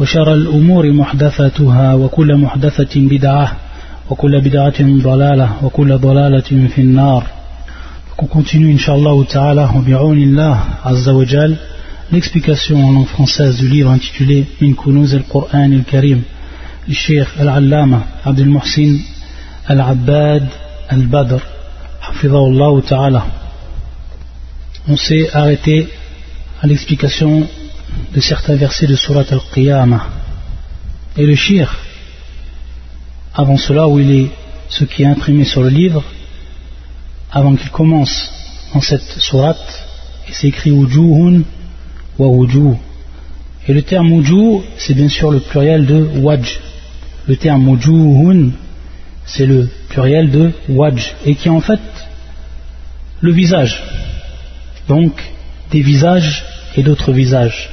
وشر الأمور محدثاتها وكل محدثة بدعة وكل بدعة ضلالة وكل ضلالة في النار On continue, Inch'Allah ta'ala, en bi'awnillah, azza wa jal, l'explication en langue française du livre intitulé Min Kunuz al-Qur'an al-Karim, du Cheikh al-Allama Abdel Muhsin al-Abbad al-Badr, hafidhahullah ta'ala. On s'est arrêté à l'explication de certains versets de Surat al-Qiyamah. Et le shir, avant cela, où il est ce qui est imprimé sur le livre, avant qu'il commence dans cette surat, il s'écrit Wujuhun wa. Et le terme Wujuh, c'est bien sûr le pluriel de Waj. Le terme Wujuhun, c'est le pluriel de Waj, et qui est en fait le visage. Donc, des visages et d'autres visages.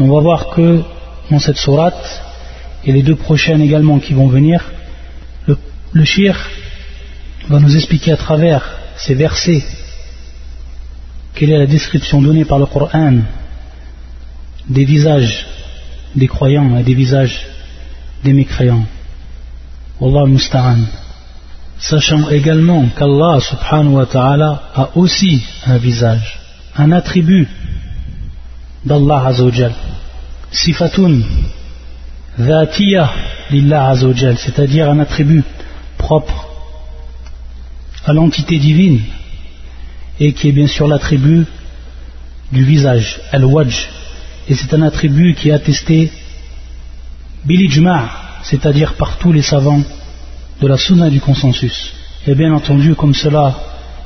On va voir que dans cette sourate, et les deux prochaines également qui vont venir, le, le shir va nous expliquer à travers ces versets quelle est la description donnée par le Coran des visages des croyants et des visages des mécréants. Wallah musta'an. Sachant également qu'Allah subhanahu wa ta'ala a aussi un visage, un attribut d'Allah Azzawajal. Sifatun dhatiyah lillah Azzawajal, c'est-à-dire un attribut propre à l'entité divine et qui est bien sûr l'attribut du visage, al-wajj. Et c'est un attribut qui est attesté bilijma', c'est-à-dire par tous les savants de la sunna du consensus. Et bien entendu, comme cela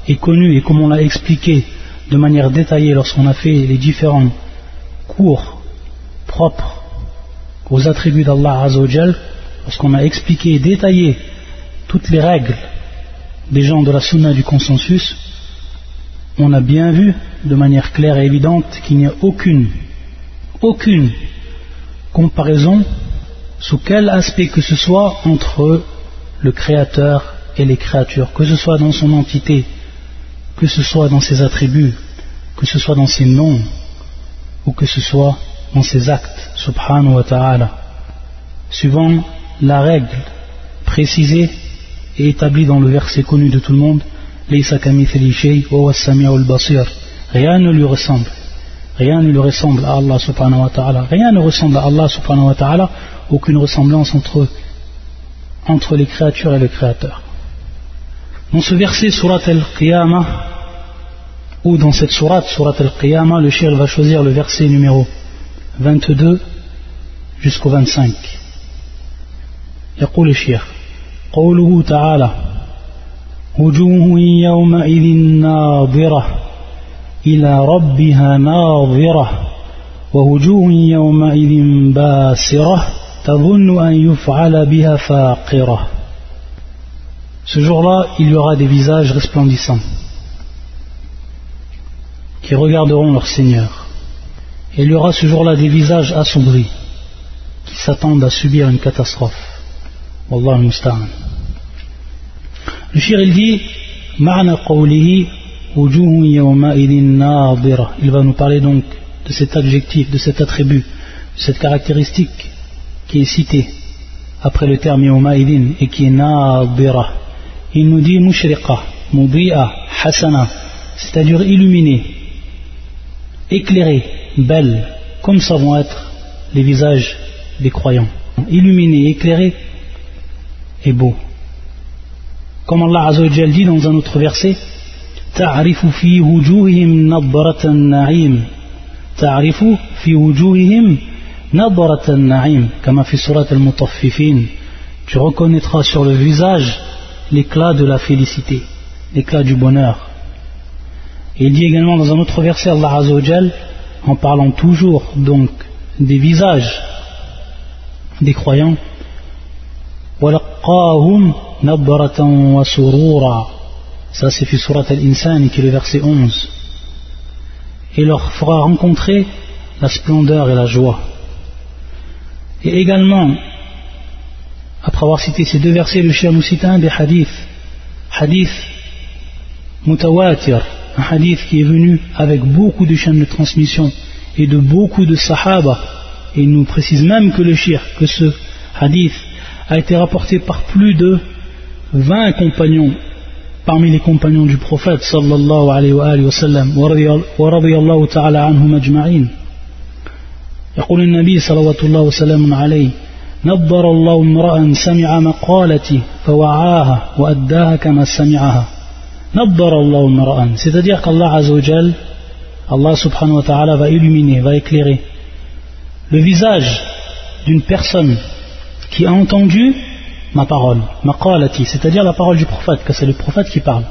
est connu et comme on l'a expliqué de manière détaillée lorsqu'on a fait les différents cours propres aux attributs d'Allah Azzawajal, lorsqu'on a expliqué et détaillé toutes les règles des gens de la sunna du consensus, on a bien vu de manière claire et évidente qu'il n'y a aucune, aucune comparaison sous quel aspect que ce soit entre le Créateur et les créatures, que ce soit dans son entité, que ce soit dans ses attributs, que ce soit dans ses noms, ou que ce soit dans ses actes, subhanahu wa ta'ala, suivant la règle précisée et établi dans le verset connu de tout le monde Rien ne lui ressemble. Rien ne lui ressemble à Allah subhanahu wa ta'ala. Rien ne ressemble à Allah subhanahu wa ta'ala. Aucune ressemblance entre, entre les créatures et le Créateur. Dans ce verset, Surat al-Qiyamah, ou dans cette Surat, Surat al-Qiyamah, le shir va choisir le verset numéro 22 jusqu'au 25. يقول الشيخ قوله تعالى وجوه يومئذ ناظرة إلى ربها ناظرة ووجوه يومئذ باسرة تظن أن يفعل بها فاقرة Ce jour-là, il y aura des visages resplendissants qui regarderont leur Seigneur. Et il y aura ce jour-là des visages assombris qui s'attendent à subir une catastrophe. Wallah al-Musta'an. Le shir il dit Il va nous parler donc de cet adjectif, de cet attribut, de cette caractéristique qui est citée après le terme yawma'idin et qui est nadira. Il nous dit mushriqa, hasana, c'est-à-dire illuminée, éclairée, belle, comme ça vont être les visages des croyants. Illuminé, éclairé et beau. Comme Allah Azzawajal dit dans un autre verset, تعرف في وجوههم نظرة النعيم تعرف في وجوههم نظرة النعيم كما في سورة المطففين tu reconnaîtras sur le visage l'éclat de la félicité l'éclat du bonheur et il dit également dans un autre verset Allah Azzawajal en parlant toujours donc des visages des croyants ça c'est fi surat al-insan qui est le verset 11 et leur fera rencontrer la splendeur et la joie. Et également après avoir cité ces deux versets le chien nous des hadiths hadith mutawatir un hadith qui est venu avec beaucoup de chaînes de transmission et de beaucoup de sahaba et il nous précise même que le shir, que ce hadith a été rapporté par plus de 20 compagnons parmi les compagnons du prophète sallallahu alayhi wa alihi wa sallam ورضي الله تعالى عنهم أجمعين يقول النبي صلى الله وسلم عليه نظر الله امرأ سمع مقالتي فوعاها وأداها كما سمعها نظر الله امرأ c'est-à-dire qu'Allah Azza wa Jal Allah subhanahu wa ta'ala va illuminer, va éclairer le visage d'une personne qui a entendu ma parole, ma qalati, c'est-à-dire la parole du prophète, que c'est le prophète qui parle.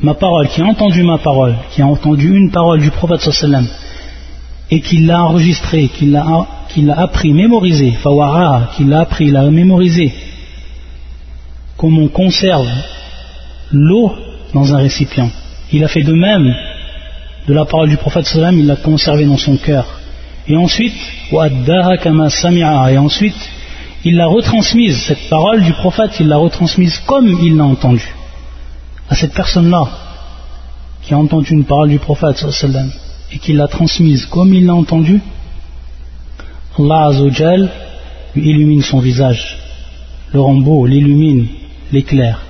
Ma parole, qui a entendu ma parole, qui a entendu une parole du prophète et qui l'a enregistrée, qui l'a, appris, mémorisé, fawara, qui l'a appris, l'a mémorisé, comme on conserve l'eau dans un récipient. Il a fait de même de la parole du prophète sallam, il l'a conservé dans son cœur. Et ensuite et ensuite il l'a retransmise cette parole du prophète il l'a retransmise comme il l'a entendue. À cette personne là qui a entendu une parole du prophète et qui l'a transmise comme il l'a entendue Allah lui illumine son visage le rend l'illumine, l'éclaire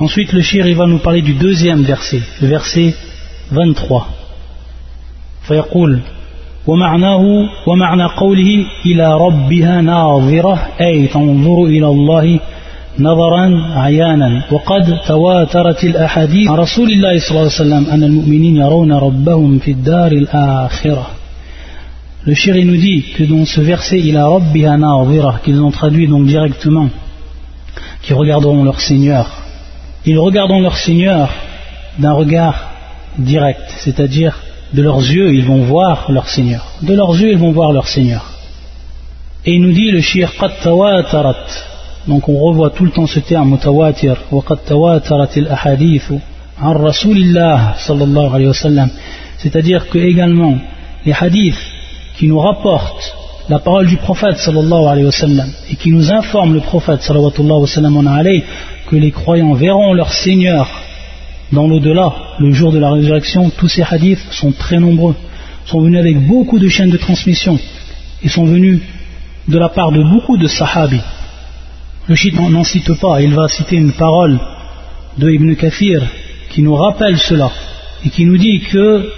ensuite le shir il va nous parler du deuxième verset le verset 23 ومعناه ومعنى قوله إلى ربها ناظرة أي تنظر إلى الله نظرا عيانا وقد تواترت الأحاديث عن رسول الله صلى الله عليه وسلم أن المؤمنين يرون ربهم في الدار الآخرة Le chéri nous dit que dans ce verset, il a Rabbiha Na'adhira, qu'ils ont traduit donc directement, qui regarderont leur Seigneur. Ils regarderont leur Seigneur d'un regard direct, c'est-à-dire de leurs yeux, ils vont voir leur Seigneur. De leurs yeux, ils vont voir leur Seigneur. Et il nous dit le shir qad tawatarat. Donc on revoit tout le temps ce terme mutawatir. Wa qad tawatarat al-ahadith an Rasulillah sallallahu alayhi wa sallam. C'est-à-dire que également les hadiths qui nous rapportent la parole du prophète sallallahu alayhi wa sallam et qui nous informent le prophète sallallahu alayhi que les croyants verront leur Seigneur dans l'au-delà, le jour de la résurrection, tous ces hadiths sont très nombreux, sont venus avec beaucoup de chaînes de transmission. Et sont venus de la part de beaucoup de sahabis. Le shit n'en cite pas, il va citer une parole de Ibn Kathir qui nous rappelle cela et qui nous dit que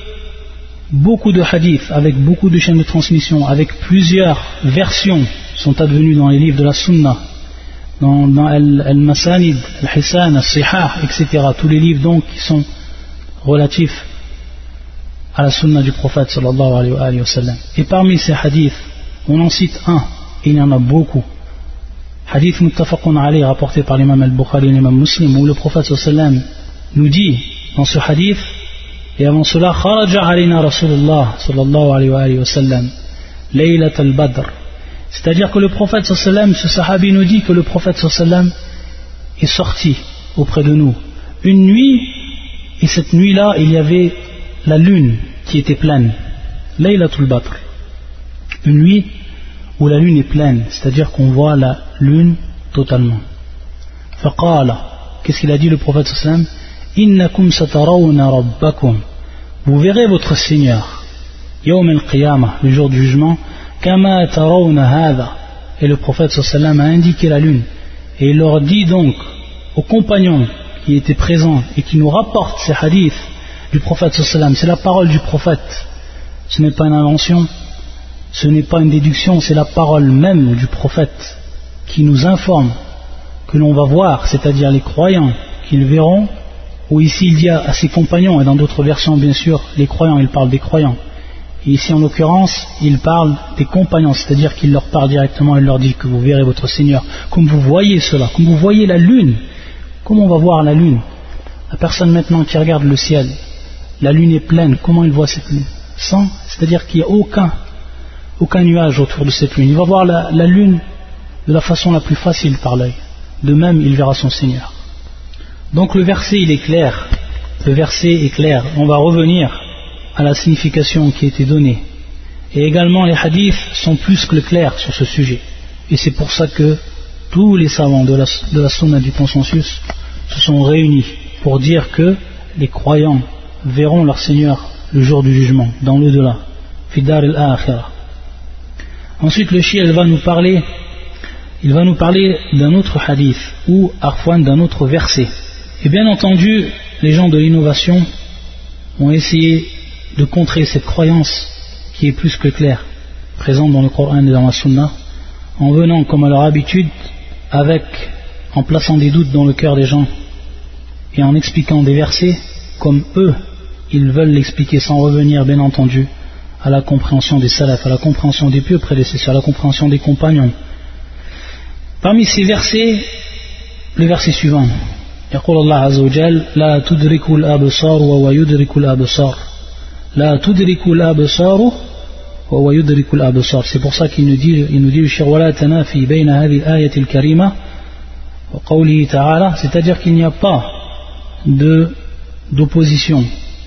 beaucoup de hadiths avec beaucoup de chaînes de transmission, avec plusieurs versions sont advenus dans les livres de la Sunna dans, dans Al-Masanid, Al-Hisan, Al-Sihah, etc. Tous les livres donc qui sont relatifs à la sunna du prophète sallallahu alayhi. Et parmi ces hadiths, on en cite un, il y en a beaucoup. Hadith muttafaqun alayhi rapporté par l'imam al-Bukhari l'imam muslim, où le prophète nous dit dans ce hadith, et avant cela, kharaja alayna Rasulullah sallallahu alayhi wa laylat al-Badr, c'est-à-dire que le prophète sallam, ce sahabi nous dit que le prophète sallam est sorti auprès de nous une nuit, et cette nuit-là, il y avait la lune qui était pleine. Laylatul Badr. Une nuit où la lune est pleine, c'est-à-dire qu'on voit la lune totalement. Qu'est-ce qu'il a dit le prophète sallam? Innakum satarawna rabbakum. Vous verrez votre Seigneur. Yawm al-Qiyamah, le jour du jugement. Et le prophète sallam a indiqué la lune. Et il leur dit donc aux compagnons qui étaient présents et qui nous rapportent ces hadiths du prophète sallam, c'est la parole du prophète. Ce n'est pas une invention, ce n'est pas une déduction, c'est la parole même du prophète qui nous informe que l'on va voir, c'est-à-dire les croyants qu'ils verront, ou ici il dit à ses compagnons, et dans d'autres versions bien sûr, les croyants, il parle des croyants, ici, en l'occurrence, il parle des compagnons, c'est-à-dire qu'il leur parle directement, il leur dit que vous verrez votre Seigneur, comme vous voyez cela, comme vous voyez la lune. Comment on va voir la lune? La personne maintenant qui regarde le ciel, la lune est pleine, comment il voit cette lune? Sans, c'est-à-dire qu'il n'y a aucun, aucun nuage autour de cette lune. Il va voir la, lune de la façon la plus facile par l'œil. De même, il verra son Seigneur. Donc le verset, il est clair. Le verset est clair. On va revenir à la signification qui a été donnée. Et également, les hadiths sont plus que clairs sur ce sujet. Et c'est pour ça que tous les savants de la, de du consensus se sont réunis pour dire que les croyants verront leur Seigneur le jour du jugement, dans l'au-delà. Fidar al Ensuite, le shia va nous parler, il va nous parler d'un autre hadith ou arfouan d'un autre verset. Et bien entendu, les gens de l'innovation ont essayé de contrer cette croyance qui est plus que claire, présente dans le Coran et dans la Sunna, en venant comme à leur habitude avec, en plaçant des doutes dans le cœur des gens et en expliquant des versets comme eux, ils veulent l'expliquer sans revenir bien entendu à la compréhension des salafs, à la compréhension des pieux prédécesseurs, à la compréhension des compagnons. Parmi ces versets, le verset suivant. يقول الله عز وجل لا تدرك الأبصار وهو يدرك الأبصار la tudrikul absaru wa wa yudrikul absar. C'est pour ça qu'il nous dit, il nous dit, wala tanafi bayna hadhihi ayat al-karima wa c'est-à-dire qu'il n'y a pas d'opposition,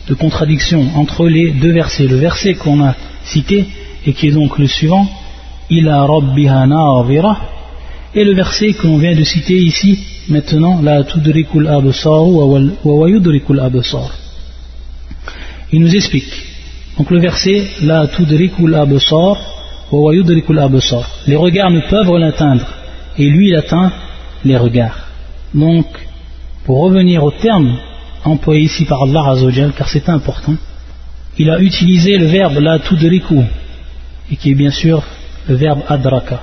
de contradiction entre les deux versets. Le verset qu'on a cité et qui est donc le suivant, ila rabbiha na'avira, et le verset que l'on vient de citer ici, maintenant, la tudrikul absaru wa wa yudrikul absar. Il nous explique. Donc le verset, la tudrikul absar wa yudrikul. Les regards ne peuvent l'atteindre, et lui il atteint les regards. Donc, pour revenir au terme employé ici par Allah Azzawajal, car c'est important, il a utilisé le verbe la tudriku, et qui est bien sûr le verbe adraka.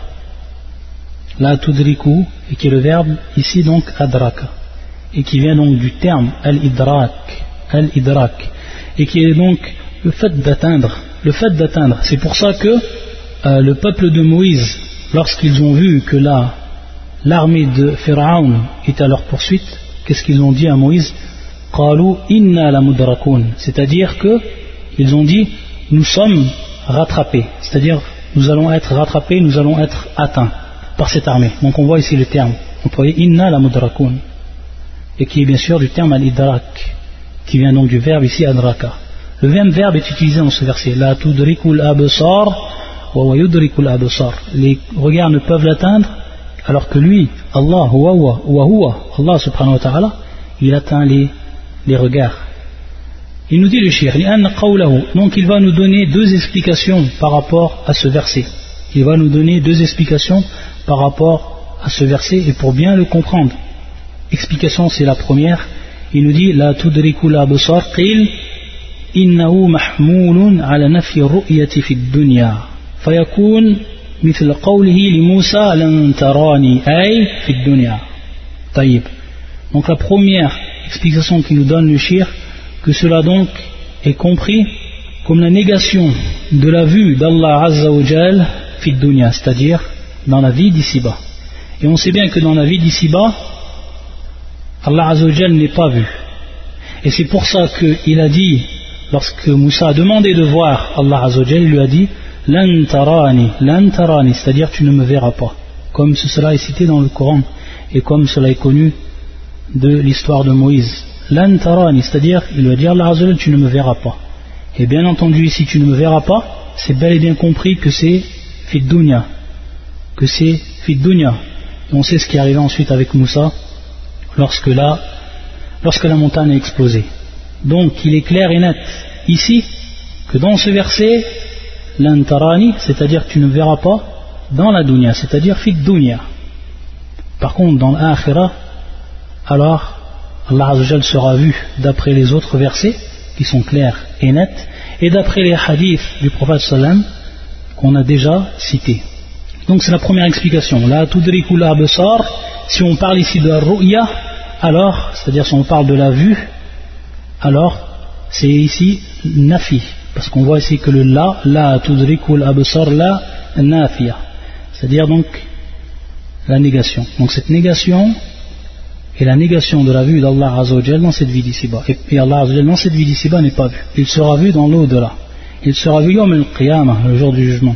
La tudriku, et qui est le verbe ici donc adraka, et qui vient donc du terme al-idrak, al-idrak, et qui est donc le fait d'atteindre, le fait d'atteindre. C'est pour ça que euh, le peuple de Moïse, lorsqu'ils ont vu que l'armée de Pharaon est à leur poursuite, qu'est-ce qu'ils ont dit à Moïse? C'est-à-dire que ils ont dit nous sommes rattrapés. C'est-à-dire nous allons être rattrapés nous allons être atteints par cette armée. Donc on voit ici le terme. Employé inna la mudrakun. Et qui est bien sûr du terme al-idrak qui vient donc du verbe ici adraka le même verbe est utilisé dans ce verset la tudrikul wa yudrikul les regards ne peuvent l'atteindre alors que lui Allah wa huwa Allah subhanahu wa ta'ala il atteint les les regards. Il nous dit le shir, donc il va nous donner deux explications par rapport à ce verset. Il va nous donner deux explications par rapport à ce verset et pour bien le comprendre. Explication c'est la première Il nous dit la tudriku la basar qil innahu mahmoulun ala nafi ru'yati fi dunya fayakun مثل قوله لموسى لن تراني أي في الدنيا طيب donc la première explication qui nous donne le shir, que cela donc est compris comme la négation de la vue d'Allah Azzawajal fit dunya, c'est-à-dire dans la vie d'ici-bas. Et on sait bien que dans la vie d'ici-bas, Allah Azzawajal n'est pas vu. Et c'est pour ça qu'il a dit, lorsque Moussa a demandé de voir Allah Azzawajal, il lui a dit Lan tarani, lan tarani, c'est-à-dire tu ne me verras pas. Comme cela est cité dans le Coran et comme cela est connu de l'histoire de Moïse. L'antarani, c'est-à-dire, il va dire Allah tu ne me verras pas. Et bien entendu, ici, tu ne me verras pas, c'est bel et bien compris que c'est fiddunya, que c'est fiddunya. On sait ce qui est ensuite avec Moussa lorsque la, montagne a explosé. Donc, il est clair et net ici que dans ce verset, l'antarani, c'est-à-dire tu ne verras pas dans la dunya, c'est-à-dire fiddunya. Par contre, dans l'akhirah, alors Allah sera vu d'après les autres versets qui sont clairs et nets et d'après les hadiths du prophète sallam qu'on a déjà cités. Donc c'est la première explication. La tudrikula si on parle ici de la ru'ya, alors, c'est-à-dire si on parle de la vue, alors c'est ici nafi, parce qu'on voit ici que le la, la tudrikul absar, la nafiya, c'est-à-dire donc la négation. Donc cette négation, et la négation de la vue d'Allah Azzawajal dans cette vie d'ici-bas. Et, Allah dans cette vie d'ici-bas n'est pas vu. Il sera vu dans l'au-delà. Il sera vu comme le qiyamah, le jour du jugement.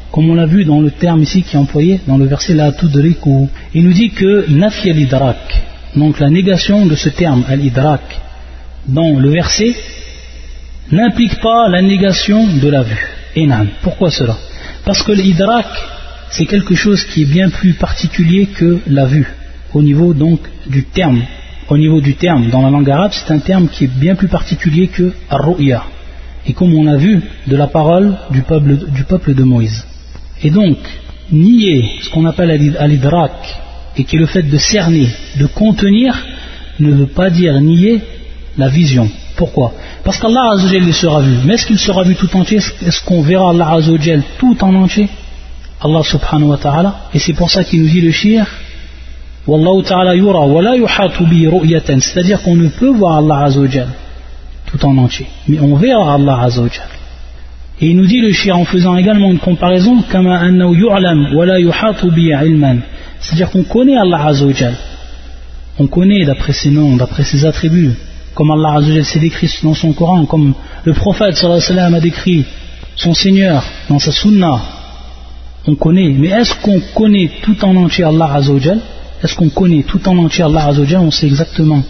comme on l'a vu dans le terme ici qui est employé dans le verset la tudriku il nous dit que nafi al-idrak donc la négation de ce terme al-idrak dans le verset n'implique pas la négation de la vue Enam. Pourquoi cela? Parce que l'idrak, c'est quelque chose qui est bien plus particulier que la vue, au niveau donc du terme. Au niveau du terme, dans la langue arabe, c'est un terme qui est bien plus particulier que ar-ru'ya. Et comme on a vu de la parole du peuple de Moïse. Et donc, nier ce qu'on appelle al-idrak, et qui est le fait de cerner, de contenir, ne veut pas dire nier la vision. Pourquoi? Parce qu'Allah Azzawajal sera vu. Mais est-ce qu'il sera vu tout entier? Est-ce qu'on verra Allah Azzawajal tout en entier? Allah subhanahu wa ta'ala. Et c'est pour ça qu'il nous dit le shir Wallahu ta'ala yura wa la yuhatu ru'yatan. C'est-à-dire qu'on ne peut voir Allah Azzawajal tout en entier. Mais on verra Allah Azzawajal. Et il nous dit le shir en faisant également une comparaison. C'est-à-dire qu'on connaît Allah Azzawajal. On connaît d'après ses noms, d'après ses attributs comme Allah Azzawajal s'est décrit dans son Coran, comme le prophète sallallahu a décrit son Seigneur dans sa Sunna, on connaît. Mais est-ce qu'on connaît tout en entier Allah Azzawajal Est-ce qu'on connaît tout en entier Allah Azzawajal On sait exactement.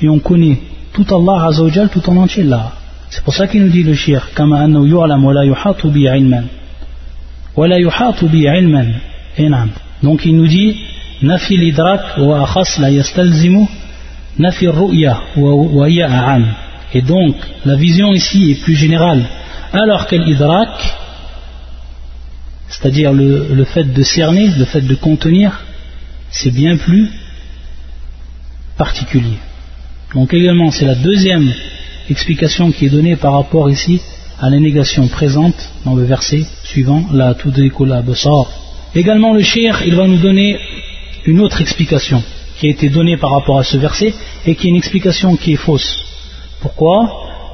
Et on connaît tout Allah Azzawajal tout en entier là. C'est pour ça qu'il nous dit le shir, kama annahu yu'lam wa la yuhatu bi ilman. Wa la yuhatu bi ilman. Donc il nous dit, nafi l'idrak wa akhas la yastalzimu nafi ru'ya wa a'am. Et donc, la vision ici est plus générale, alors que l'idrak, c'est-à-dire le, le, fait de cerner, le fait de contenir, c'est bien plus particulier. Donc également, c'est la deuxième explication qui est donnée par rapport ici à la négation présente dans le verset suivant, la tudrikula besar. Également, le shir, il va nous donner une autre explication qui a été donnée par rapport à ce verset et qui est une explication qui est fausse. Pourquoi?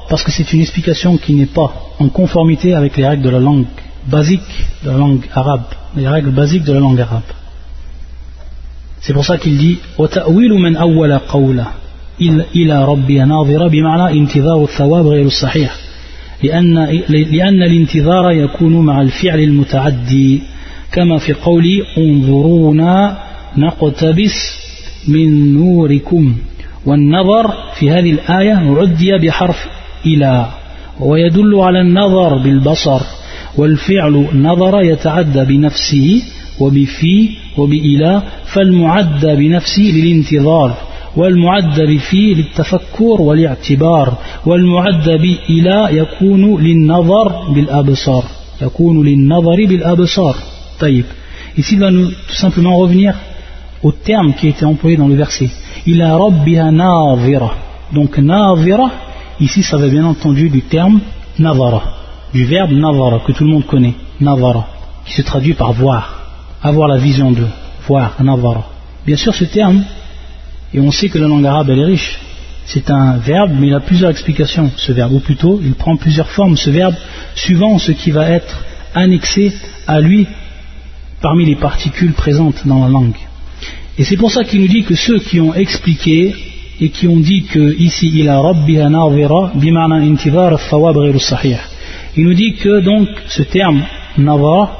Parce que c'est une explication qui n'est pas en conformité avec les règles de la langue basique de la langue arabe, les règles basiques de la langue arabe. C'est pour ça qu'il dit إلى ربي ناظرة بمعنى انتظار الثواب غير الصحيح. لأن, لأن الانتظار يكون مع الفعل المتعدي. كما في قولي انظرونا نقتبس من نوركم. والنظر في هذه الآية عدي بحرف إلى. ويدل على النظر بالبصر. والفعل نظر يتعدى بنفسه وبفي وبإلى. فالمعد بنفسه للانتظار. والمعد بفي للتفكر والاعتبار والمعد بإلى يكون للنظر بالأبصار يكون للنظر بالأبصار طيب Ici, il va nous tout simplement revenir au terme qui a été employé dans le verset. Il a rabbiha navira. Donc navira, ici ça va bien entendu du terme navara, du verbe navara que tout le monde connaît, navara, qui se traduit par voir, avoir la vision de, voir, navara. Bien sûr ce terme, et on sait que la langue arabe elle est riche, c'est un verbe, mais il a plusieurs explications, ce verbe, ou plutôt il prend plusieurs formes, ce verbe, suivant ce qui va être annexé à lui parmi les particules présentes dans la langue. Et c'est pour ça qu'il nous dit que ceux qui ont expliqué et qui ont dit que ici il a rabbiha nazira bimana intidar thawab sahih. Il nous dit que donc ce terme navara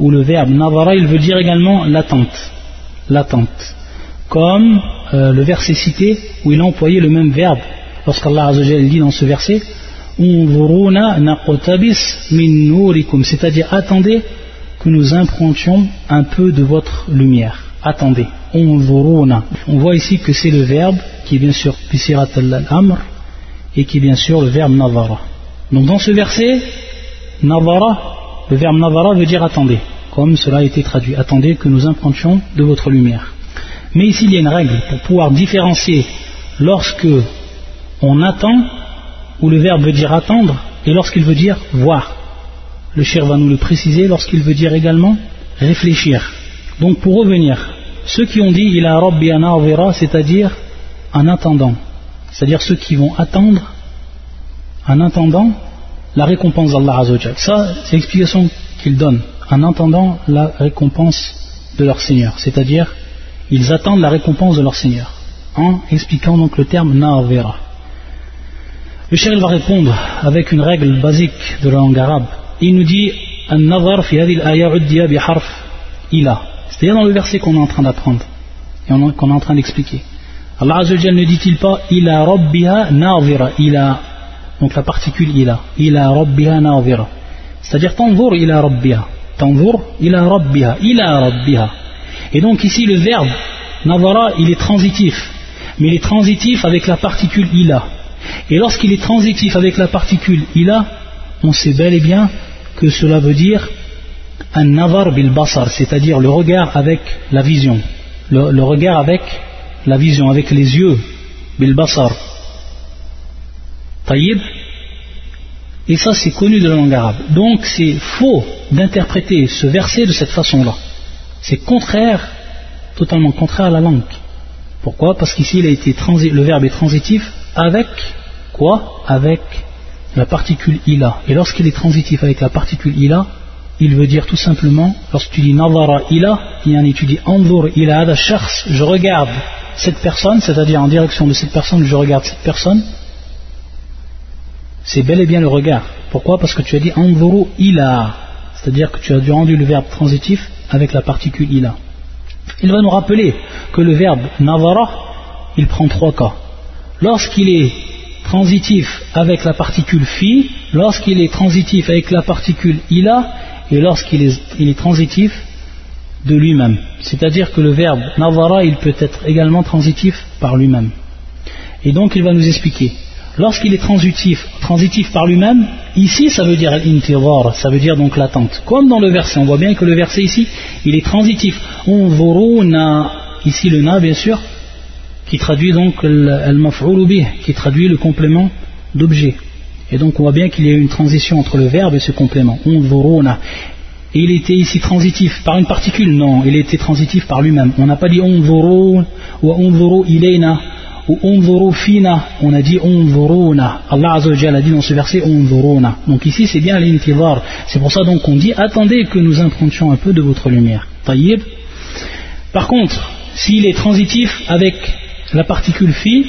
ou le verbe navara il veut dire également l'attente. L'attente. Comme euh, le verset cité où il a employé le même verbe lorsqu'Allah dit dans ce verset c'est-à-dire attendez que nous improntions un peu de votre lumière attendez on voit ici que c'est le verbe qui est bien sûr pisirat al-amr et qui est bien sûr le verbe navara. Donc dans ce verset, navara, le verbe navara veut dire attendez, comme cela a été traduit. Attendez que nous implantions de votre lumière. Mais ici il y a une règle pour pouvoir différencier lorsque on attend, où le verbe veut dire attendre, et lorsqu'il veut dire voir. Le cher va nous le préciser lorsqu'il veut dire également réfléchir. Donc pour revenir, ceux qui ont dit il a Rabbi anawira, c'est-à-dire en attendant, c'est-à-dire ceux qui vont attendre en attendant la récompense d'Allah Azzawajal. Ça, c'est l'explication qu'ils donnent, en attendant la récompense de leur Seigneur, c'est-à-dire ils attendent la récompense de leur Seigneur, en expliquant donc le terme Na'avira. Le cher va répondre avec une règle basique de la langue arabe. Il nous dit c'est-à-dire dans le verset qu'on est en train d'apprendre et qu'on est en train d'expliquer. Allah Azzawajal ne dit-il pas Ila rabbiha na'avira Ila, donc la particule ila. Ila rabbiha na'avira. C'est-à-dire tanzur ila rabbiha. Tanzur ila rabbiha. Ila rabbiha. Et donc ici le verbe navara il est transitif. Mais il est transitif avec la particule ila. Et lorsqu'il est transitif avec la particule ila, on sait bel et bien que cela veut dire un navar bil basar, c'est-à-dire le regard avec la vision. Le, regard avec la vision, avec les yeux, bil basar. Taïb. Et ça, c'est connu de la langue arabe. Donc, c'est faux d'interpréter ce verset de cette façon-là. C'est contraire, totalement contraire à la langue. Pourquoi? Parce qu'ici, le verbe est transitif avec quoi? Avec la particule ila. Et lorsqu'il est transitif avec la particule ila, il veut dire tout simplement, lorsque tu dis nazara ila, tu dis anzur ila ada shakhs, je regarde cette personne, c'est-à-dire en direction de cette personne, je regarde cette personne, c'est bel et bien le regard. Pourquoi? Parce que tu as dit anzuru ila, c'est-à-dire que tu as dû rendu le verbe transitif avec la particule ila. Il va nous rappeler que le verbe nazara, il prend trois cas. Lorsqu'il est transitif avec la particule fi, lorsqu'il est transitif avec la particule ila, et lorsqu'il est, transitif de lui-même. C'est-à-dire que le verbe navara, il peut être également transitif par lui-même. Et donc il va nous expliquer. Lorsqu'il est transitif, transitif par lui-même, ici ça veut dire l'intivar, ça veut dire donc l'attente. Comme dans le verset, on voit bien que le verset ici, il est transitif. On na, ici le na bien sûr, qui traduit donc al qui traduit le complément d'objet. Et donc on voit bien qu'il y a une transition entre le verbe et ce complément. Et il était ici transitif par une particule? Non, il était transitif par lui-même. On n'a pas dit unzuru ou unzuru ilayna ou unzuru fina. On a dit unzuruna. Allah Azza a dit dans ce verset unzuruna. Donc ici c'est bien l'intivar. C'est pour ça donc qu'on dit attendez que nous empruntions un peu de votre lumière. Taïb. Par contre, s'il est transitif avec la particule fi,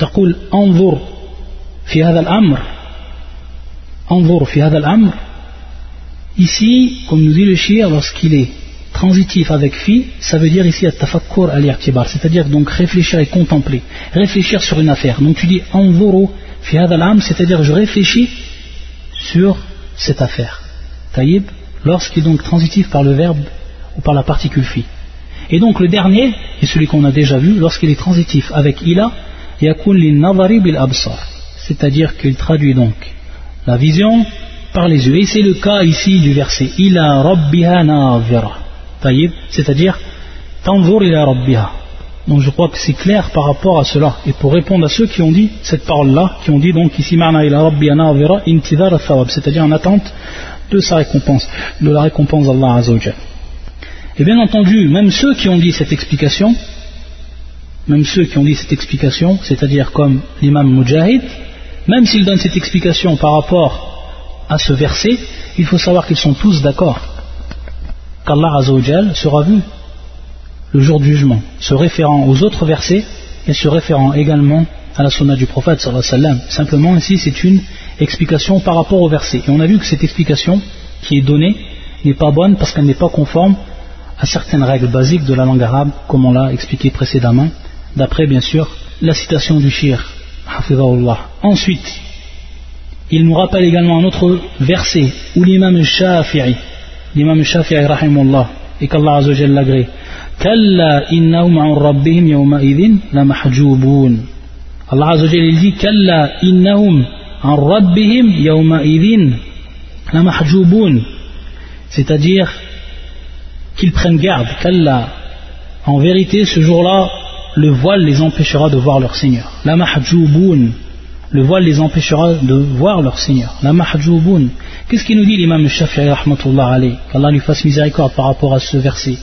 تقول انظر في هذا الأمر انظر في هذا الأمر ici comme nous dit le shir lorsqu'il est transitif avec fi ça veut dire ici at-tafakkur al-i'tibar c'est-à-dire donc réfléchir et contempler. Réfléchir sur une affaire. Donc tu dis anzuru fi c'est-à-dire je réfléchis sur cette affaire. Taïb lorsqu'il est donc transitif par le verbe ou par la particule fi. Et donc le dernier est celui qu'on a déjà vu lorsqu'il est transitif avec ila yakun li nadari bil absar. C'est-à-dire qu'il traduit donc la vision par les yeux. Et c'est le cas ici du verset Ila rabbiha navira. C'est-à-dire Tanzur ila rabbiha. Donc je crois que c'est clair par rapport à cela. Et pour répondre à ceux qui ont dit cette parole-là, qui ont dit donc ici Marna ila rabbiha navira intidar thawab, c'est-à-dire en attente de sa récompense, de la récompense d'Allah Azzawajal. Et bien entendu, même ceux qui ont dit cette explication, même ceux qui ont dit cette explication, c'est-à-dire comme l'imam Mujahid, même s'ils donnent cette explication par rapport à ce verset, il faut savoir qu'ils sont tous d'accord qu'Allah sera vu le jour du jugement, se référant aux autres versets et se référant également à la sunna du prophète sallam. Simplement ici c'est une explication par rapport au verset. Et on a vu que cette explication qui est donnée n'est pas bonne parce qu'elle n'est pas conforme à certaines règles basiques de la langue arabe comme on l'a expliqué précédemment, d'après bien sûr la citation du shir Ensuite, il nous rappelle également un autre verset où l'imam Shafi'i, l'imam Shafi'i rahimullah, et qu'Allah Azzawajal l'agrée, Kalla innahum an rabbihim yawma idhin la mahjubun. Allah Azzawajal il dit Kalla innahum an rabbihim yawma idhin la mahjubun. C'est-à-dire qu'ils prennent garde, Kalla. En vérité, ce jour-là, le voile les empêchera de voir leur Seigneur. La mahjouboun. Le voile les empêchera de voir leur Seigneur. La mahjouboun. Qu'est-ce qu'il nous dit l'imam Shafi'i rahmatullah alayhi Qu'Allah lui fasse miséricorde par rapport à ce verset.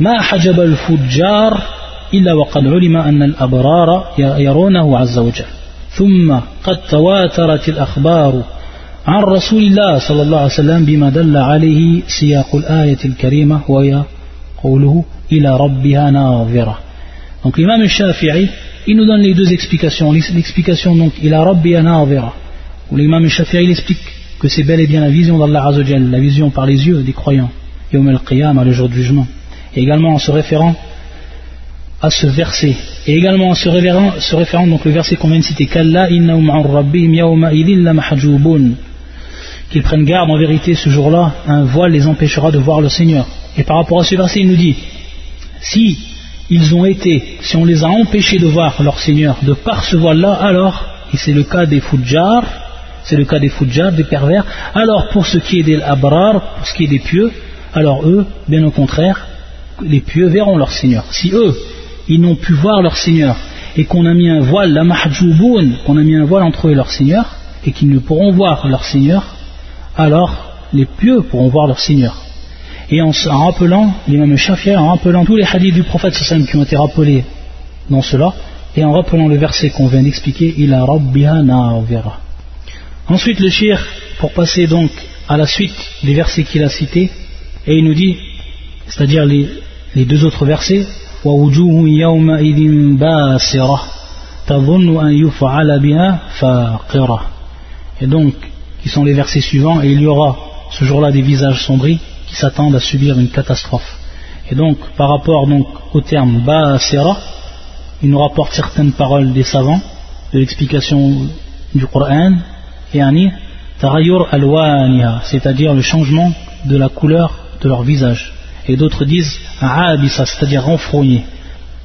ما حجب الفجار إلا وقد علم أن الأبرار يرونه عز وجل ثم قد تواترت الأخبار عن رسول الله صلى الله عليه وسلم بما دل عليه سياق الآية الكريمة وهي قوله إلى ربها ناظرة Donc l'imam Shafi'i, il nous donne les deux explications. L'explication donc, il a Rabbi Anavira, où l'imam Shafi'i il explique que c'est bel et bien la vision d'Allah Azzawajal, la vision par les yeux des croyants, Yom al-Qiyam, le jour du jugement. Et également en se référant à ce verset. Et également en se référant, donc le verset qu'on vient de citer, Kalla innahum rabbihim yawma. Qu'ils prennent garde, en vérité, ce jour-là, un voile les empêchera de voir le Seigneur. Et par rapport à ce verset, il nous dit, si ils ont été, si on les a empêchés de voir leur Seigneur de par ce voile-là, alors, et c'est le cas des fujjar, c'est le cas des fujjar, des pervers, alors pour ce qui est des abrar, pour ce qui est des pieux, alors eux, bien au contraire, les pieux verront leur Seigneur. Si eux, ils n'ont pu voir leur Seigneur, et qu'on a mis un voile, la qu'on a mis un voile entre eux et leur Seigneur, et qu'ils ne pourront voir leur Seigneur, alors les pieux pourront voir leur Seigneur et en, rappelant, l'imam Shafi'i, en rappelant tous les hadiths du prophète qui ont été rappelés dans cela, et en rappelant le verset qu'on vient d'expliquer, il a rabbiha. Ensuite, le shir, pour passer donc à la suite des versets qu'il a cités, et il nous dit, c'est-à-dire les, deux autres versets, et donc, qui sont les versets suivants, et il y aura ce jour-là des visages sombris, s'attendent à subir une catastrophe. Et donc, par rapport donc, au terme Ba'asira, il nous rapporte certaines paroles des savants, de l'explication du Coran, et Ani, Tarayur al c'est-à-dire le changement de la couleur de leur visage. Et d'autres disent Aabisa, c'est-à-dire renfrogné.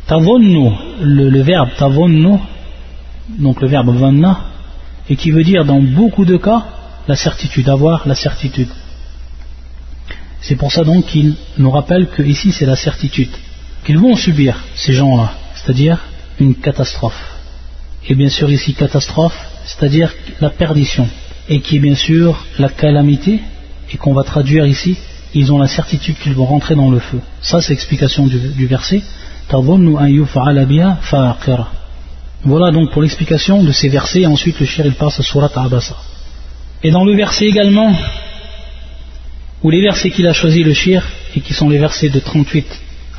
Tavonnu, le, le verbe tavonnu, donc le verbe vanna, et qui veut dire dans beaucoup de cas la certitude, avoir la certitude. C'est pour ça donc qu'il nous rappelle que ici c'est la certitude qu'ils vont subir ces gens-là, c'est-à-dire une catastrophe. Et bien sûr ici catastrophe, c'est-à-dire la perdition, et qui est bien sûr la calamité, et qu'on va traduire ici, ils ont la certitude qu'ils vont rentrer dans le feu. Ça c'est l'explication du, verset. Voilà donc pour l'explication de ces versets, et ensuite le shir il passe à Surat Abasa. Et dans le verset également, ou les versets qu'il a choisi le shir, et qui sont les versets de 38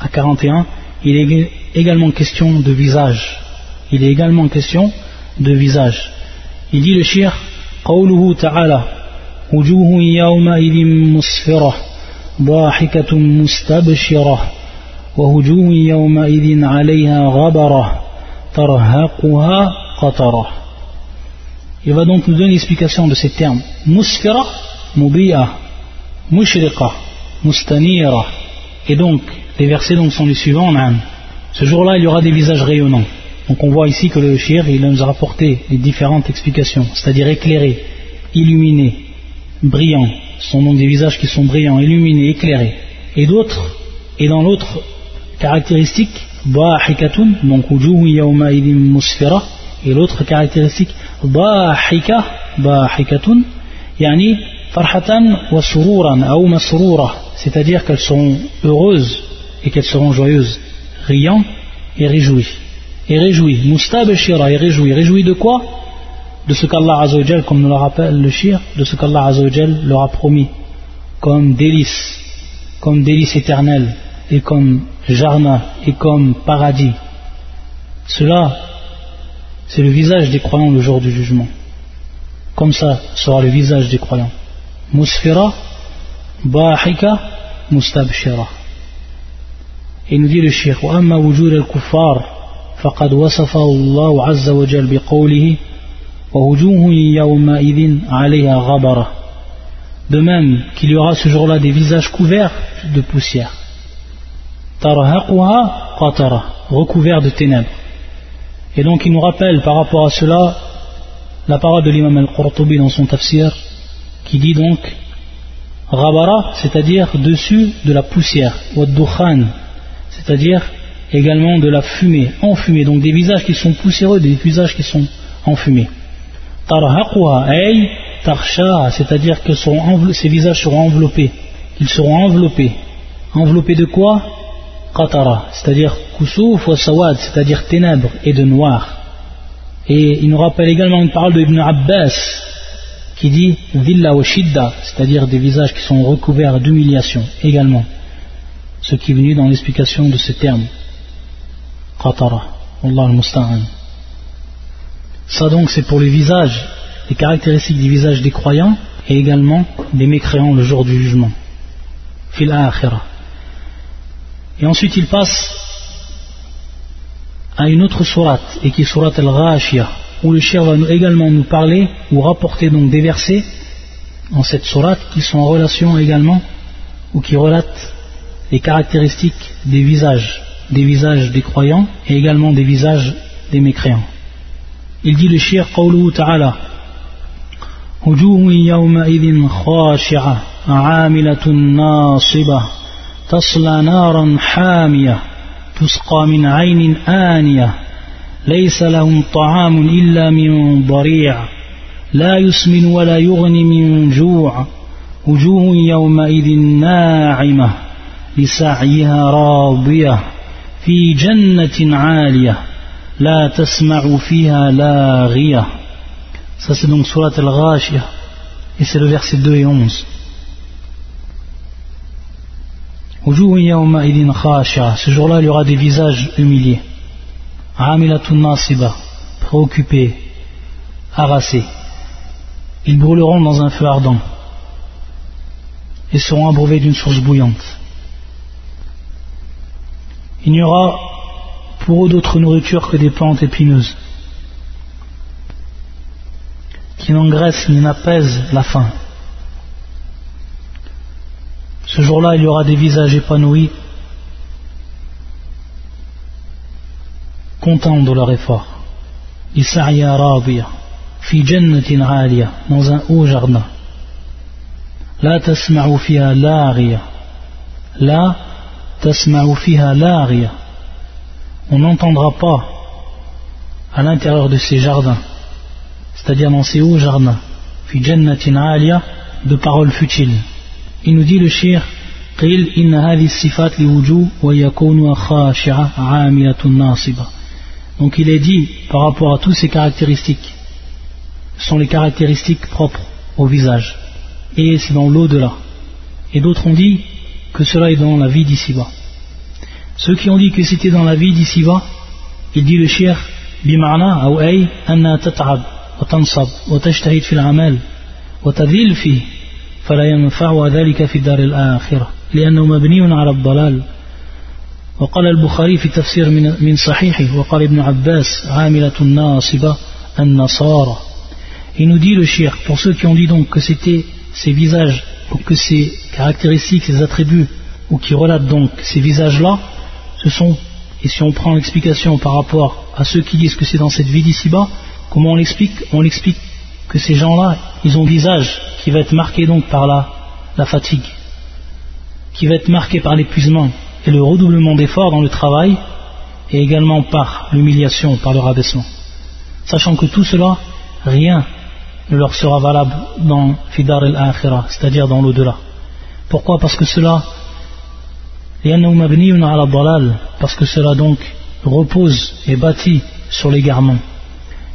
à 41, il est également question de visage. Il est également question de visage. Il dit le shir, قوله تعالى وجوه يومئذ مسفرة ضاحكة مستبشرة ووجوه يومئذ عليها غبرة ترهقها قطرة Il va donc nous donner l'explication de ces termes. Musfira, mubi'a, mushriqa, mustanira. Et donc, les versets sont les suivants. Ce jour-là, il y aura des visages rayonnants. Donc on voit ici que le shir, il nous a rapporté les différentes explications, c'est-à-dire éclairés, illuminés, brillants. Ce sont donc des visages qui sont brillants, illuminés, éclairés. Et d'autres, et dans l'autre caractéristique, ba'hikatun, donc musfira, et l'autre caractéristique, ba'hika, ba'hikatun, yani c'est-à-dire qu'elles seront heureuses et qu'elles seront joyeuses, riant et réjouies. Et réjouies, mustabeshira et réjouies. Réjouies de quoi? De ce qu'Allah Azzawajal, comme nous le rappelle le shir, de ce qu'Allah Azzawajal leur a promis, comme délice, comme délice éternel, et comme jarna, et comme paradis. Cela, c'est le visage des croyants le jour du jugement. Comme ça sera le visage des croyants. مسفرة ضاحكة مستبشرة إن دير الشيخ وأما وجود الكفار فقد وصفه الله عز وجل بقوله ووجوه يومئذ عليها غبرة De même qu'il y aura ce jour-là des visages couverts de poussière. Tarhaquha qatara, recouverts de ténèbres. Et donc il nous rappelle par rapport à cela la parole de l'imam al-Qurtubi dans son tafsir qui dit donc Rabara, c'est-à-dire dessus de la poussière, ou c'est-à-dire également de la fumée, enfumée, donc des visages qui sont poussiéreux, des visages qui sont enfumés. c'est-à-dire que ces visages seront enveloppés. Ils seront enveloppés. Enveloppés de quoi? Qatara, c'est-à-dire kusuf wa sawad, c'est-à-dire ténèbres et de noir. Et il nous rappelle également une parole de Ibn Abbas qui dit Villa wa shidda, c'est-à-dire des visages qui sont recouverts d'humiliation également. Ce qui est venu dans l'explication de ce terme. Qatara. Allah al-Musta'an. Ça donc c'est pour les visages, les caractéristiques du visage des croyants et également des mécréants le jour du jugement. Fil akhirah. Et ensuite il passe à une autre sourate, et qui est sourate al-Ghashiyah, où le cher va également nous parler ou rapporter donc des versets en cette sourate qui sont en relation également ou qui relatent les caractéristiques des visages, des visages des croyants et également des visages des mécréants. Il dit le shir qawluhu ta'ala تصلى نارا حامية تسقى من عين آنية ليس لهم طعام إلا من ضريع لا يسمن ولا يغني من جوع وجوه يومئذ ناعمة لسعيها راضية في جنة عالية لا تسمع فيها لاغية Ça c'est donc Surat al-Ghashiyah et c'est le verset 2 et 11. Ce jour-là, il y aura des visages humiliés. Préoccupés, harassés. Ils brûleront dans un feu ardent et seront abreuvés d'une source bouillante. Il n'y aura pour eux d'autre nourriture que des plantes épineuses qui n'engraissent ni n'apaisent la faim. Ce jour-là, il y aura des visages épanouis, contents de leur effort. Isa'ya radiya, fi jannatin aliya, dans un haut jardin. La tasma'u fiha la'riya. La tasma'u fiha la'riya. On n'entendra pas à l'intérieur de ces jardins, c'est-à-dire dans ces hauts jardins, fi jannatin aliya, de paroles futiles. Il nous dit le shir قيل إن هذه الصفات لوجوه ويكون خاشعة عاملة ناصبة donc il est dit par rapport à toutes ces caractéristiques ce sont les caractéristiques propres au visage et c'est dans l'au-delà et d'autres ont dit que cela est dans la vie d'ici-bas ceux qui ont dit que c'était dans la vie d'ici-bas il dit le shir بمعنى أو أي أنها تتعب وتنصب وتجتهد في العمل وتذل فيه فلا ينفع ذلك في الدار الآخرة لأنه مبني على الضلال وقال البخاري في تفسير من, من صحيحه وقال ابن عباس عاملة ناصبة النصارى Il nous dit le shir, pour ceux qui ont dit donc que c'était ces visages, ou que ces caractéristiques, ces attributs, ou qui relatent donc ces visages-là, ce sont, et si on prend l'explication par rapport à ceux qui disent que c'est dans cette vie d'ici-bas, comment on l'explique On l'explique que ces gens-là, ils ont un visage qui va être marqué donc par la, la fatigue, qui va être marqué par l'épuisement et le redoublement d'efforts dans le travail, et également par l'humiliation, par le rabaissement. Sachant que tout cela, rien ne leur sera valable dans Fidar el-Akhira, c'est-à-dire dans l'au-delà. Pourquoi? Parce que cela, parce que cela donc repose et bâtit sur l'égarement.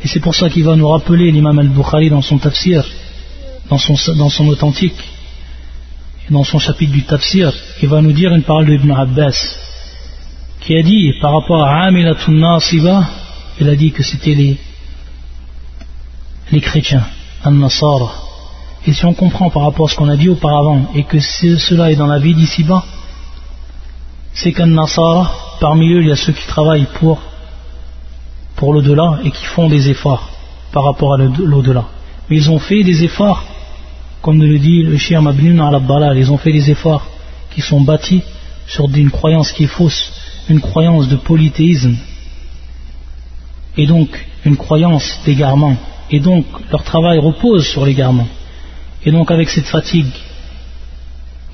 Et c'est pour ça qu'il va nous rappeler l'imam al-Bukhari dans son tafsir, dans son authentique, dans son chapitre du tafsir, il va nous dire une parole d'Ibn Abbas, qui a dit par rapport à Amilatun Nasiba, il a dit que c'était les, les chrétiens, An-Nasara. Et si on comprend par rapport à ce qu'on a dit auparavant, et que cela est dans la vie d'ici-bas, c'est qu'un Nasara, parmi eux, il y a ceux qui travaillent pour pour l'au-delà et qui font des efforts par rapport à l'au-delà. Mais ils ont fait des efforts, comme le dit le Shir Mabnin al ils ont fait des efforts qui sont bâtis sur une croyance qui est fausse, une croyance de polythéisme, et donc une croyance d'égarement. Et donc leur travail repose sur l'égarement. Et donc avec cette fatigue,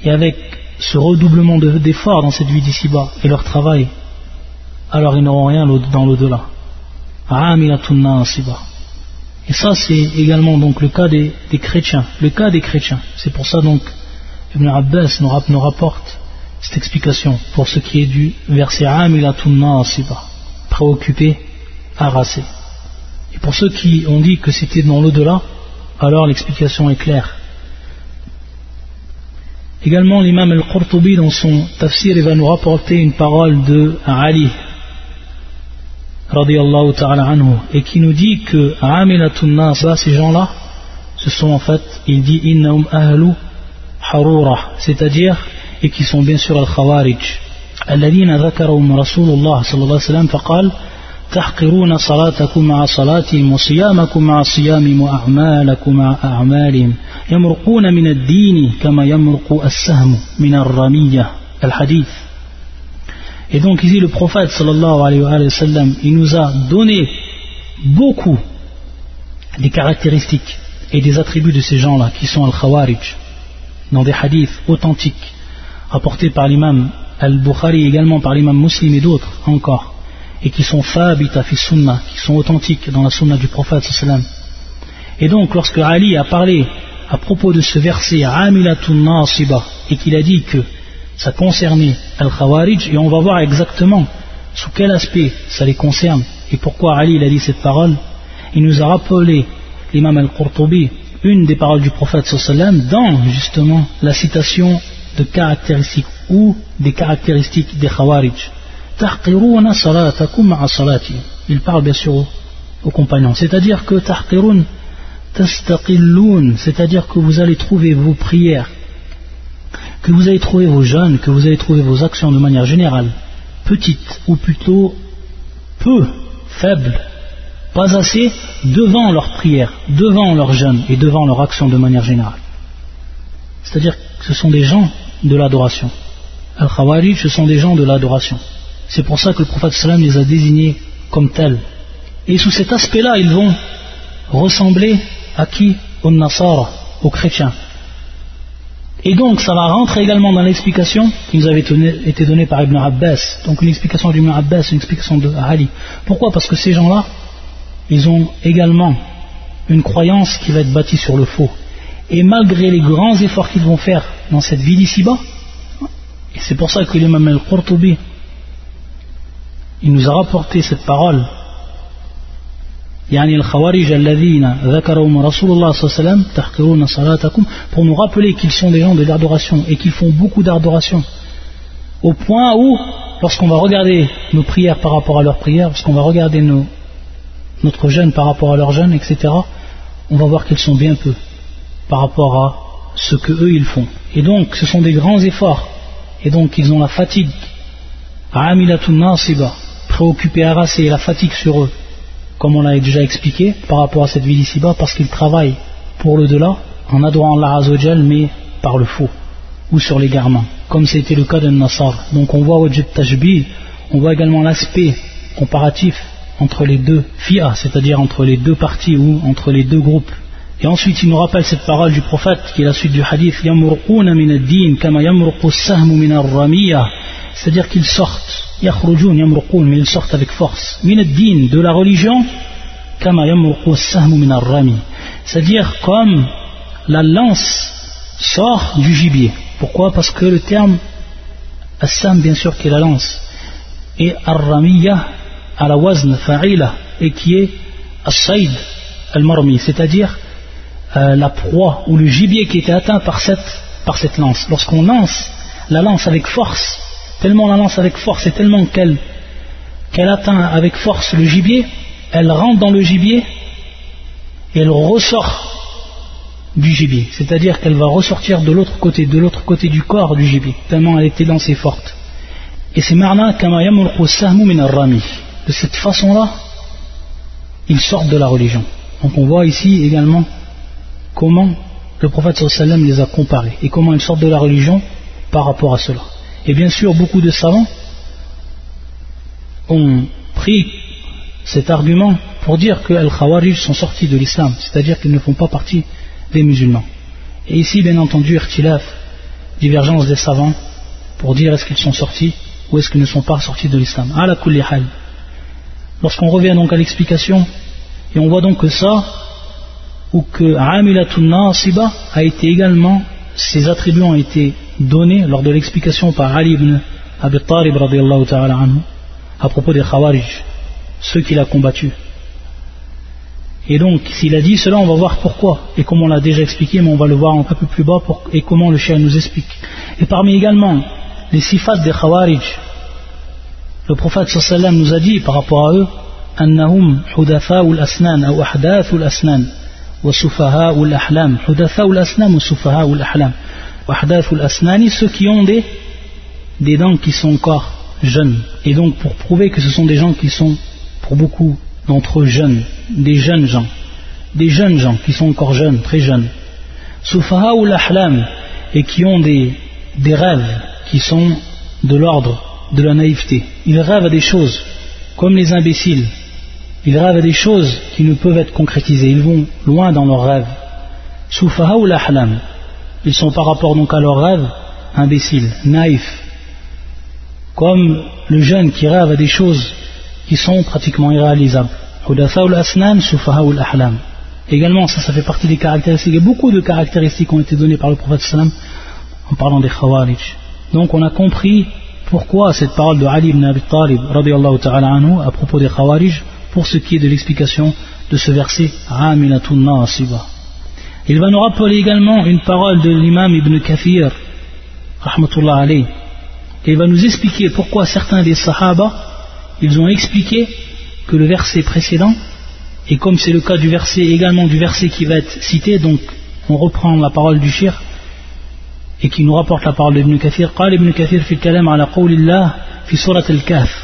et avec ce redoublement d'efforts dans cette vie d'ici-bas, et leur travail, alors ils n'auront rien dans l'au-delà. Et ça, c'est également donc le cas des, chrétiens. Le cas des chrétiens. C'est pour ça donc Ibn Abbas nous, rapporte cette explication pour ce qui est du verset Amilatun préoccupé, harassé. Et pour ceux qui ont dit que c'était dans l'au-delà, alors l'explication est claire. Également, l'imam al-Qurtubi, dans son tafsir, il va nous rapporter une parole de Ali, ta'ala anhu, et qui nous dit que Amilatun ces gens-là, ce sont en fait, il dit Innahum ahlu harura, c'est-à-dire, et qui sont bien sûr al-Khawarij. الذين ذكرهم رسول الله صلى الله عليه وسلم فقال تحقرون صلاتكم مع صلاتهم وصيامكم مع صيامهم وأعمالكم مع أعمالهم يمرقون من الدين كما يمرق السهم من الرمية الحديث Et donc ici le prophète sallallahu alayhi wa sallam, il nous a donné beaucoup des caractéristiques et des attributs de ces gens-là qui sont al-Khawarij dans des hadiths authentiques rapportés par l'imam al-Bukhari également par l'imam muslim et d'autres encore et qui sont fabita fi sunnah, qui sont authentiques dans la sunna du prophète sallam. Et donc lorsque Ali a parlé à propos de ce verset Amilatun Nasiba et qu'il a dit que ça concernait Al-Khawarij et on va voir exactement sous quel aspect ça les concerne et pourquoi Ali a dit cette parole. Il nous a rappelé l'imam Al-Qurtubi une des paroles du prophète dans justement la citation de caractéristiques ou des caractéristiques des Khawarij. Il parle bien sûr aux, compagnons. C'est-à-dire que c'est-à-dire que vous allez trouver vos prières, que vous allez trouver vos jeûnes, que vous allez trouver vos actions de manière générale, petites ou plutôt peu, faibles, pas assez, devant leurs prières, devant leurs jeûnes et devant leurs actions de manière générale. C'est-à-dire que ce sont des gens de l'adoration. Al-Khawarij, ce sont des gens de l'adoration. C'est pour ça que le prophète sallam les a désignés comme tels. Et sous cet aspect-là, ils vont ressembler à qui? Aux Nasara, aux chrétiens. Et donc, ça va rentrer également dans l'explication qui nous avait été donnée par Ibn Abbas. Donc, une explication d'Ibn Abbas, une explication de Ali. Pourquoi? Parce que ces gens-là, ils ont également une croyance qui va être bâtie sur le faux. Et malgré les grands efforts qu'ils vont faire dans cette vie d'ici-bas, et c'est pour ça que l'imam al-Qurtubi, il nous a rapporté cette parole pour nous rappeler qu'ils sont des gens de l'adoration et qu'ils font beaucoup d'adoration. Au point où lorsqu'on va regarder nos prières par rapport à leurs prières lorsqu'on va regarder notre jeûne par rapport à leur jeûne etc on va voir qu'ils sont bien peu par rapport à ce que eux ils font. Et donc ce sont des grands efforts. Et donc ils ont la fatigue. Préoccupés, harassés, la fatigue sur eux, comme on l'a déjà expliqué par rapport à cette vie d'ici-bas, parce qu'ils travaillent pour le delà en adorant Allah mais par le faux, ou sur l'égarement, comme c'était le cas de Nassar. Donc on voit au Tashbih, on voit également l'aspect comparatif entre les deux fi'a, c'est-à-dire entre les deux parties ou entre les deux groupes. Et ensuite, il nous rappelle cette parole du prophète qui est la suite du hadith c'est-à-dire qu'ils sortent mais ils sortent avec force. De la religion c'est-à-dire comme la lance sort du gibier. Pourquoi? Parce que le terme assam bien sûr qui est la lance et ar-ramiya à la wazn fa'ila et qui est as-sayd al-marmi. C'est-à-dire euh, la proie ou le gibier qui était atteint par cette lance. Lorsqu'on lance la lance avec force tellement la lance avec force et tellement qu'elle atteint avec force le gibier, elle rentre dans le gibier et elle ressort du gibier. C'est-à-dire qu'elle va ressortir de l'autre côté, de l'autre côté du corps du gibier, tellement elle était lancée forte. Et c'est marna rami. De cette façon-là, ils sortent de la religion. Donc on voit ici également comment le prophète sallam les a comparés et comment ils sortent de la religion par rapport à cela. Et bien sûr, beaucoup de savants ont pris cet argument pour dire que les Khawarij sont sortis de l'islam, c'est-à-dire qu'ils ne font pas partie des musulmans. Et ici, bien entendu, irtilaf, divergence des savants, pour dire est-ce qu'ils sont sortis ou est-ce qu'ils ne sont pas sortis de l'islam. Kulli hal. Lorsqu'on revient donc à l'explication, et on voit donc que ça, ou que Amilatun Nasiba a été également, ses attributs ont été donnés lors de l'explication par Ali ibn Abi Talib ta'ala anhu, à propos des Khawarij, ceux qu'il a combattus. Et donc, s'il a dit cela, on va voir pourquoi, et comme on l'a déjà expliqué, mais on va le voir un peu plus bas, et comment le chien nous explique. Et parmi également les sifat des Khawarij, le prophète sallam nous a dit par rapport à eux, أنهم حدثاء الأسنان أو أحداث الأسنان وسفهاء الأحلام حدثاء الأسنان وسفهاء الأحلام وأحداث الأسنان ceux qui ont des, des dents qui sont encore jeunes et donc pour prouver que ce sont des gens qui sont pour beaucoup d'entre eux jeunes des jeunes gens des jeunes gens qui sont encore jeunes très jeunes sufaha ou l'ahlam et qui ont des, des rêves qui sont de l'ordre de la naïveté ils rêvent à des choses comme les imbéciles ils rêvent à des choses qui ne peuvent être concrétisées. Ils vont loin dans leurs rêves. Soufaha ou l'ahlam. Ils sont par rapport donc à leurs rêves imbéciles, naïfs. Comme le jeune qui rêve à des choses qui sont pratiquement irréalisables. Également, ça, ça fait partie des caractéristiques. Et beaucoup de caractéristiques ont été données par le prophète sallam en parlant des khawarij. Donc on a compris pourquoi cette parole de Ali ibn Abi Talib ta'ala anhu, à propos des khawarij pour ce qui est de l'explication de ce verset Il va nous rappeler également une parole de l'imam Ibn Kathir, rahmatullah et il va nous expliquer pourquoi certains des Sahaba, ils ont expliqué que le verset précédent, et comme c'est le cas du verset également du verset qui va être cité, donc on reprend la parole du shir, et qui nous rapporte la parole d'Ibn Kathir, قال ابن كثير في الكلام على قول الله في سورة الكهف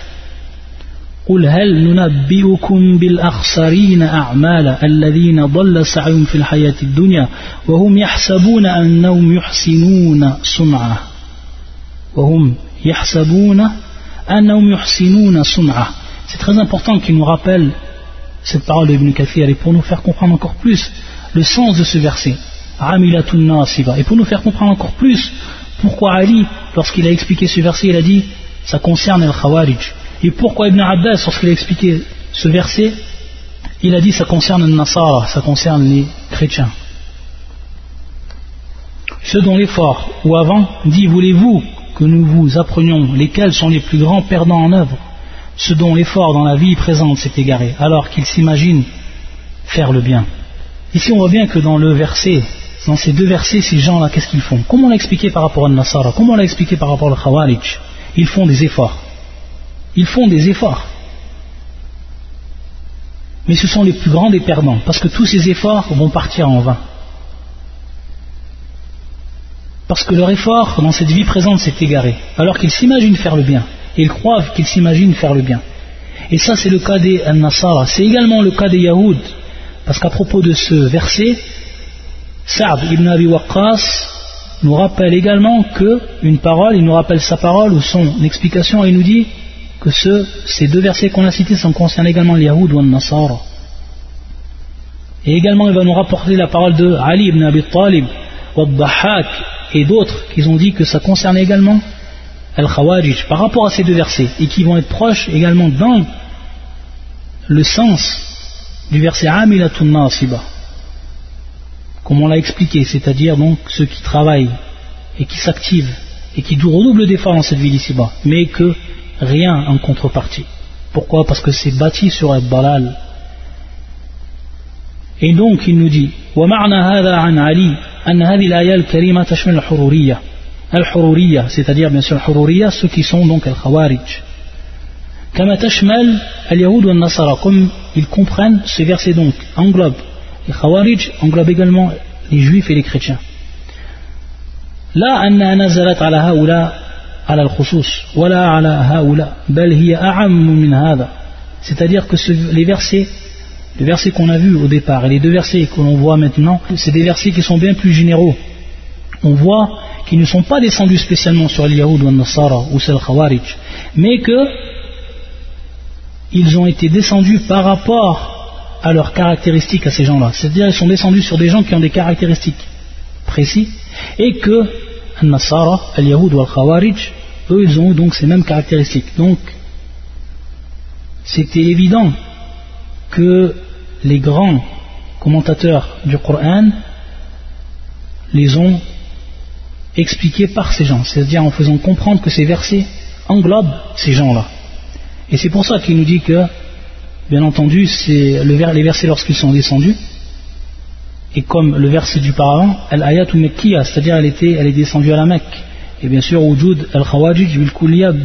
c'est très important qu'il nous rappelle cette parole d'Ibn Kathir et pour nous faire comprendre encore plus le sens de ce verset. Et pour nous faire comprendre encore plus pourquoi Ali, lorsqu'il a expliqué ce verset, il a dit ça concerne le Khawarij. Et pourquoi Ibn Abbas, lorsqu'il a expliqué ce verset, il a dit ça concerne le Nasara, ça concerne les chrétiens. Ceux dont l'effort, ou avant, dit Voulez-vous que nous vous apprenions lesquels sont les plus grands perdants en œuvre? Ceux dont l'effort dans la vie présente s'est égaré, alors qu'ils s'imaginent faire le bien. Ici, on voit bien que dans le verset, dans ces deux versets, ces gens-là, qu'est-ce qu'ils font? Comment on l'a par rapport à Nasara? Comment on l'a expliqué par rapport au Khawarij? Ils font des efforts ils font des efforts. Mais ce sont les plus grands des perdants, parce que tous ces efforts vont partir en vain. Parce que leur effort dans cette vie présente s'est égaré, alors qu'ils s'imaginent faire le bien, et ils croient qu'ils s'imaginent faire le bien. Et ça, c'est le cas des Nasara. C'est également le cas des Yahoud, parce qu'à propos de ce verset, Sa'd ibn Abi Waqqas nous rappelle également que une parole, il nous rappelle sa parole ou son explication, et il nous dit que ces deux versets qu'on a cités sont concernent également les Yahoud ou les Nasara. Et également, il va nous rapporter la parole de Ali ibn Abi Talib, ou et d'autres qui ont dit que ça concerne également Al-Khawarij par rapport à ces deux versets et qui vont être proches également dans le sens du verset Amilatun Nasiba, comme on l'a expliqué, c'est-à-dire donc ceux qui travaillent et qui s'activent et qui redoublent d'efforts dans cette vie d'ici-bas, mais que rien en contrepartie. Pourquoi Parce que c'est bâti sur un balal. Et donc il nous dit ومعنى هذا عن علي أن هذه الآية الكريمة تشمل الحرورية الحرورية c'est-à-dire bien sûr الحرورية ceux qui sont donc الخوارج كما تشمل اليهود والنصارى comme ils comprennent ce verset donc englobe les khawarij englobe également les juifs et les chrétiens لا أنها نزلت على هؤلاء c'est-à-dire que les versets les versets qu'on a vus au départ et les deux versets que l'on voit maintenant c'est des versets qui sont bien plus généraux. On voit qu'ils ne sont pas descendus spécialement sur les Yahoud ou Nasara ou sur Khawarij mais que ils ont été descendus par rapport à leurs caractéristiques à ces gens-là. C'est-à-dire ils sont descendus sur des gens qui ont des caractéristiques précis et que Nasara, Al-Yahoud ou Al-Khawarij eux ils ont donc ces mêmes caractéristiques. Donc c'était évident que les grands commentateurs du Coran les ont expliqués par ces gens, c'est-à-dire en faisant comprendre que ces versets englobent ces gens-là. Et c'est pour ça qu'il nous dit que, bien entendu, c'est les versets lorsqu'ils sont descendus, et comme le verset du paravent, al-ayat c'est-à-dire elle, était, elle est descendue à la Mecque Et bien sûr, Wujud al-Khawajij bil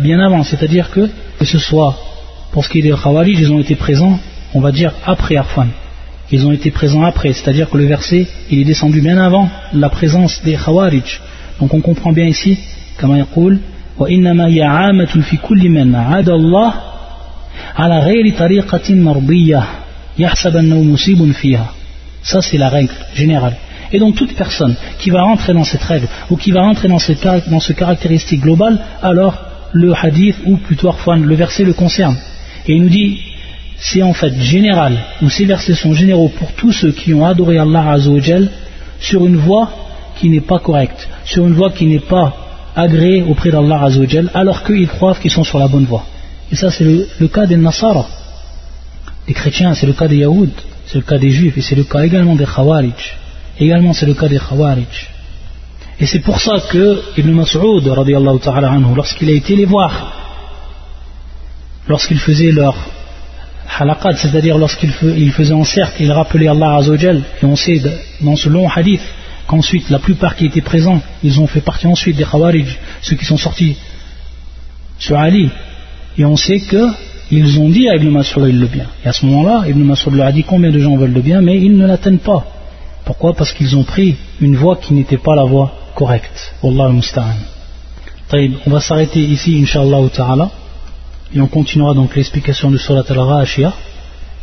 bien avant, c'est-à-dire que, que ce soit pour ce qui est des Khawarij, ils ont été présents, on va dire, après Arfan. Ils ont été présents après, c'est-à-dire que le verset, il est descendu bien avant la présence des Khawarij. Donc on comprend bien ici, comme il dit, وإنما هي عامة في كل من عاد الله على غير طريقة مرضية يحسب أنه مصيب فيها ça c'est la règle générale et donc toute personne qui va rentrer dans cette règle ou qui va rentrer dans, cette, ce caractéristique global alors le hadith ou plutôt le verset le concerne. Et il nous dit c'est en fait général ou ces versets sont généraux pour tous ceux qui ont adoré Allah Azzawajal sur une voie qui n'est pas correcte sur une voie qui n'est pas agréée auprès d'Allah Azzawajal alors qu'ils croient qu'ils sont sur la bonne voie. Et ça c'est le, cas des Nasara. Des chrétiens c'est le cas des Yahoud c'est le cas des Juifs et c'est le cas également des Khawarij également c'est le cas des Khawarij et c'est pour ça que Ibn Mas'ud lorsqu'il a été les voir lorsqu'il faisait leur halaqad c'est-à-dire lorsqu'il faisait en cercle il rappelait Allah Azzawajal et on sait dans ce long hadith qu'ensuite la plupart qui étaient présents ils ont fait partie ensuite des Khawarij ceux qui sont sortis sur Ali et on sait que ils ont dit à Ibn Mas'ud le bien. Et à ce moment-là, Ibn Mas'ud leur a dit combien de gens veulent le bien, mais ils ne l'atteignent pas. Pourquoi Parce qu'ils ont pris une voie qui n'était pas la voie correcte. Wallah al-musta'an. On va s'arrêter ici, inshallah ta'ala, et on continuera donc l'explication de Surat al-Ra'ashiyah.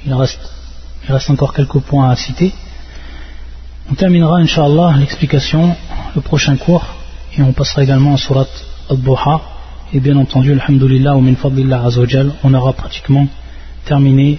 Il reste, il reste encore quelques points à citer. On terminera, inshallah, l'explication, le prochain cours, et on passera également à Surat al-Duha. Et bien entendu, alhamdulillah, min fadlillah azawajal, on aura pratiquement terminé